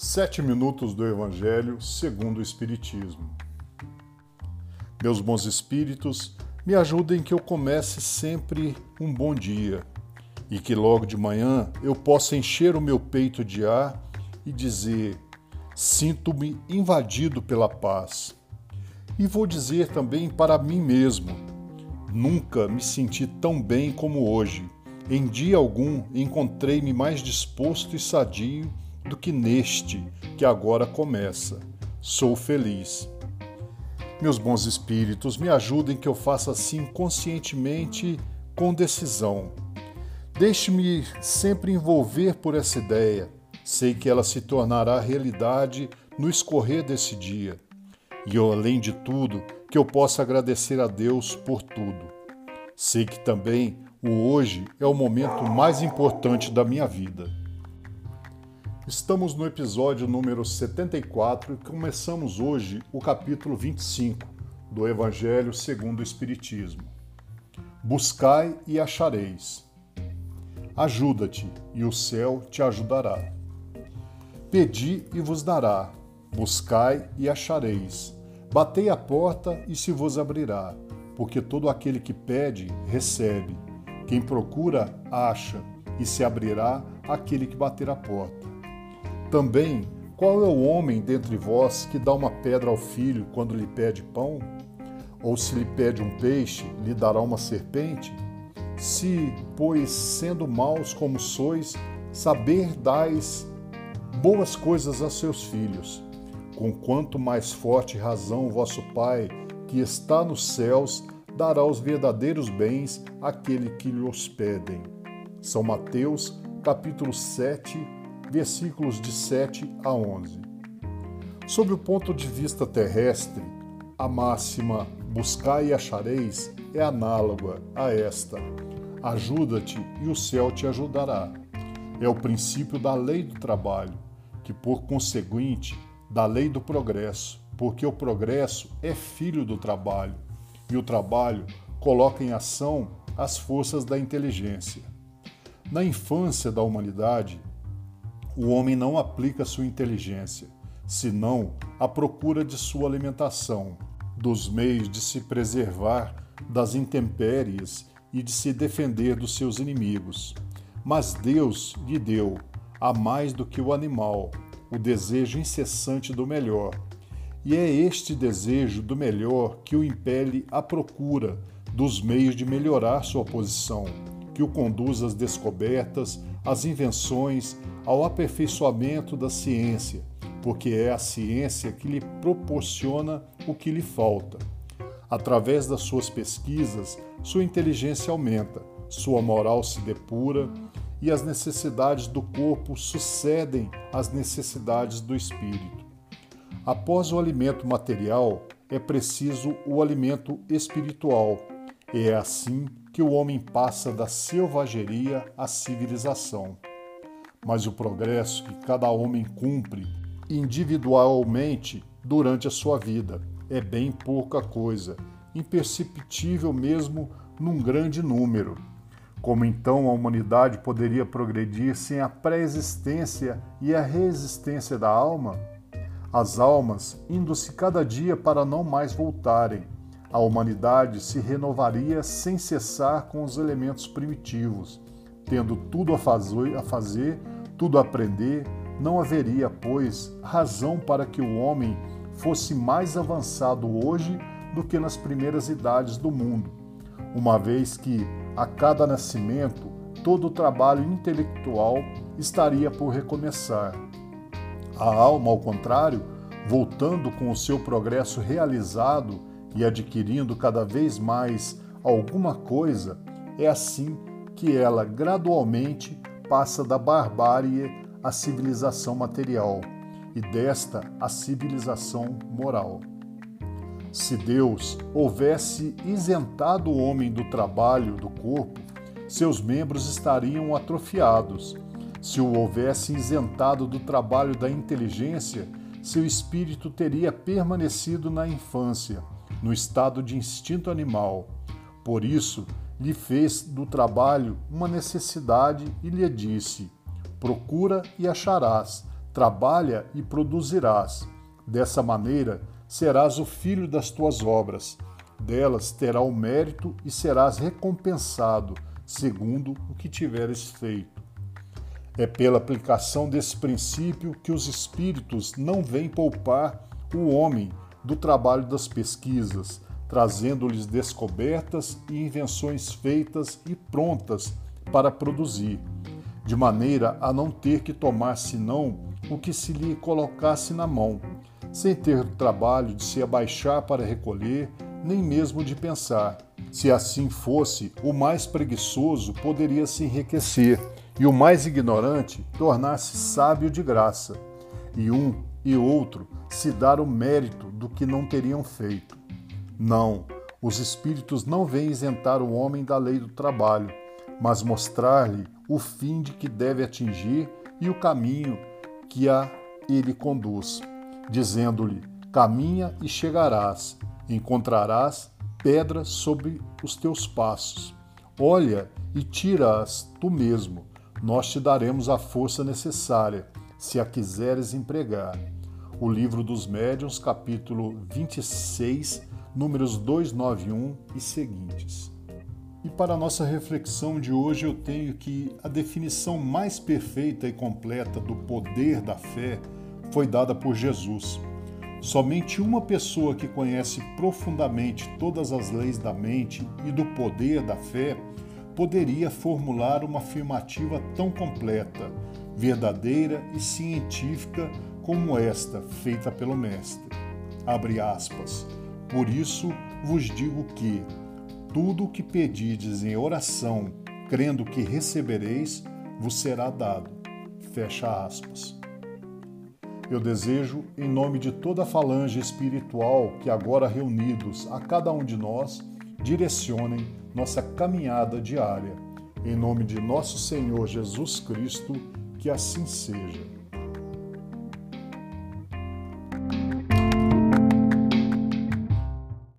Sete minutos do Evangelho segundo o Espiritismo. Meus bons espíritos, me ajudem que eu comece sempre um bom dia e que logo de manhã eu possa encher o meu peito de ar e dizer: Sinto-me invadido pela paz. E vou dizer também para mim mesmo: Nunca me senti tão bem como hoje. Em dia algum encontrei-me mais disposto e sadio do que neste que agora começa. Sou feliz. Meus bons espíritos, me ajudem que eu faça assim conscientemente, com decisão. Deixe-me sempre envolver por essa ideia. Sei que ela se tornará realidade no escorrer desse dia. E eu, além de tudo, que eu possa agradecer a Deus por tudo. Sei que também o hoje é o momento mais importante da minha vida. Estamos no episódio número 74 e começamos hoje o capítulo 25 do Evangelho segundo o Espiritismo. Buscai e achareis. Ajuda-te e o céu te ajudará. Pedi e vos dará. Buscai e achareis. Batei a porta e se vos abrirá, porque todo aquele que pede, recebe. Quem procura, acha, e se abrirá aquele que bater a porta. Também, qual é o homem dentre vós que dá uma pedra ao filho quando lhe pede pão? Ou se lhe pede um peixe, lhe dará uma serpente? Se, pois, sendo maus como sois, saber dais boas coisas a seus filhos, com quanto mais forte razão vosso Pai, que está nos céus, dará os verdadeiros bens àquele que lhe os pedem. São Mateus, capítulo 7, versículos de 7 a 11. Sob o ponto de vista terrestre, a máxima buscai e achareis é análoga a esta: ajuda-te e o céu te ajudará. É o princípio da lei do trabalho, que por conseguinte, da lei do progresso, porque o progresso é filho do trabalho e o trabalho coloca em ação as forças da inteligência. Na infância da humanidade, o homem não aplica sua inteligência, senão a procura de sua alimentação, dos meios de se preservar das intempéries e de se defender dos seus inimigos. Mas Deus lhe deu, a mais do que o animal, o desejo incessante do melhor. E é este desejo do melhor que o impele à procura dos meios de melhorar sua posição, que o conduz às descobertas, às invenções, ao aperfeiçoamento da ciência, porque é a ciência que lhe proporciona o que lhe falta. Através das suas pesquisas, sua inteligência aumenta, sua moral se depura e as necessidades do corpo sucedem às necessidades do espírito. Após o alimento material, é preciso o alimento espiritual. E é assim que o homem passa da selvageria à civilização mas o progresso que cada homem cumpre individualmente durante a sua vida é bem pouca coisa, imperceptível mesmo num grande número. Como então a humanidade poderia progredir sem a pré-existência e a resistência da alma? As almas, indo-se cada dia para não mais voltarem, a humanidade se renovaria sem cessar com os elementos primitivos, tendo tudo a fazer, a fazer, tudo a aprender, não haveria, pois, razão para que o homem fosse mais avançado hoje do que nas primeiras idades do mundo, uma vez que, a cada nascimento, todo o trabalho intelectual estaria por recomeçar. A alma, ao contrário, voltando com o seu progresso realizado e adquirindo cada vez mais alguma coisa, é assim que ela gradualmente passa da barbárie à civilização material e desta à civilização moral. Se Deus houvesse isentado o homem do trabalho do corpo, seus membros estariam atrofiados. Se o houvesse isentado do trabalho da inteligência, seu espírito teria permanecido na infância, no estado de instinto animal. Por isso, lhe fez do trabalho uma necessidade e lhe disse: Procura e acharás, Trabalha e produzirás. Dessa maneira, serás o filho das tuas obras. Delas terá o mérito e serás recompensado, segundo o que tiveres feito. É pela aplicação desse princípio que os espíritos não vêm poupar o homem do trabalho das pesquisas, trazendo-lhes descobertas e invenções feitas e prontas para produzir, de maneira a não ter que tomar senão o que se lhe colocasse na mão, sem ter o trabalho de se abaixar para recolher, nem mesmo de pensar. Se assim fosse, o mais preguiçoso poderia se enriquecer e o mais ignorante tornar-se sábio de graça, e um e outro se dar o mérito do que não teriam feito. Não, os espíritos não vêm isentar o homem da lei do trabalho, mas mostrar-lhe o fim de que deve atingir e o caminho que a ele conduz, dizendo-lhe: Caminha e chegarás, encontrarás pedras sobre os teus passos. Olha e tira-as tu mesmo, nós te daremos a força necessária, se a quiseres empregar. O Livro dos Médiuns, capítulo 26, números 291 e seguintes. E para a nossa reflexão de hoje, eu tenho que a definição mais perfeita e completa do poder da fé foi dada por Jesus. Somente uma pessoa que conhece profundamente todas as leis da mente e do poder da fé poderia formular uma afirmativa tão completa, verdadeira e científica como esta feita pelo Mestre. Abre aspas. Por isso vos digo que tudo o que pedides em oração, crendo que recebereis, vos será dado. Fecha aspas. Eu desejo, em nome de toda a falange espiritual que agora reunidos a cada um de nós, direcionem nossa caminhada diária. Em nome de nosso Senhor Jesus Cristo, que assim seja.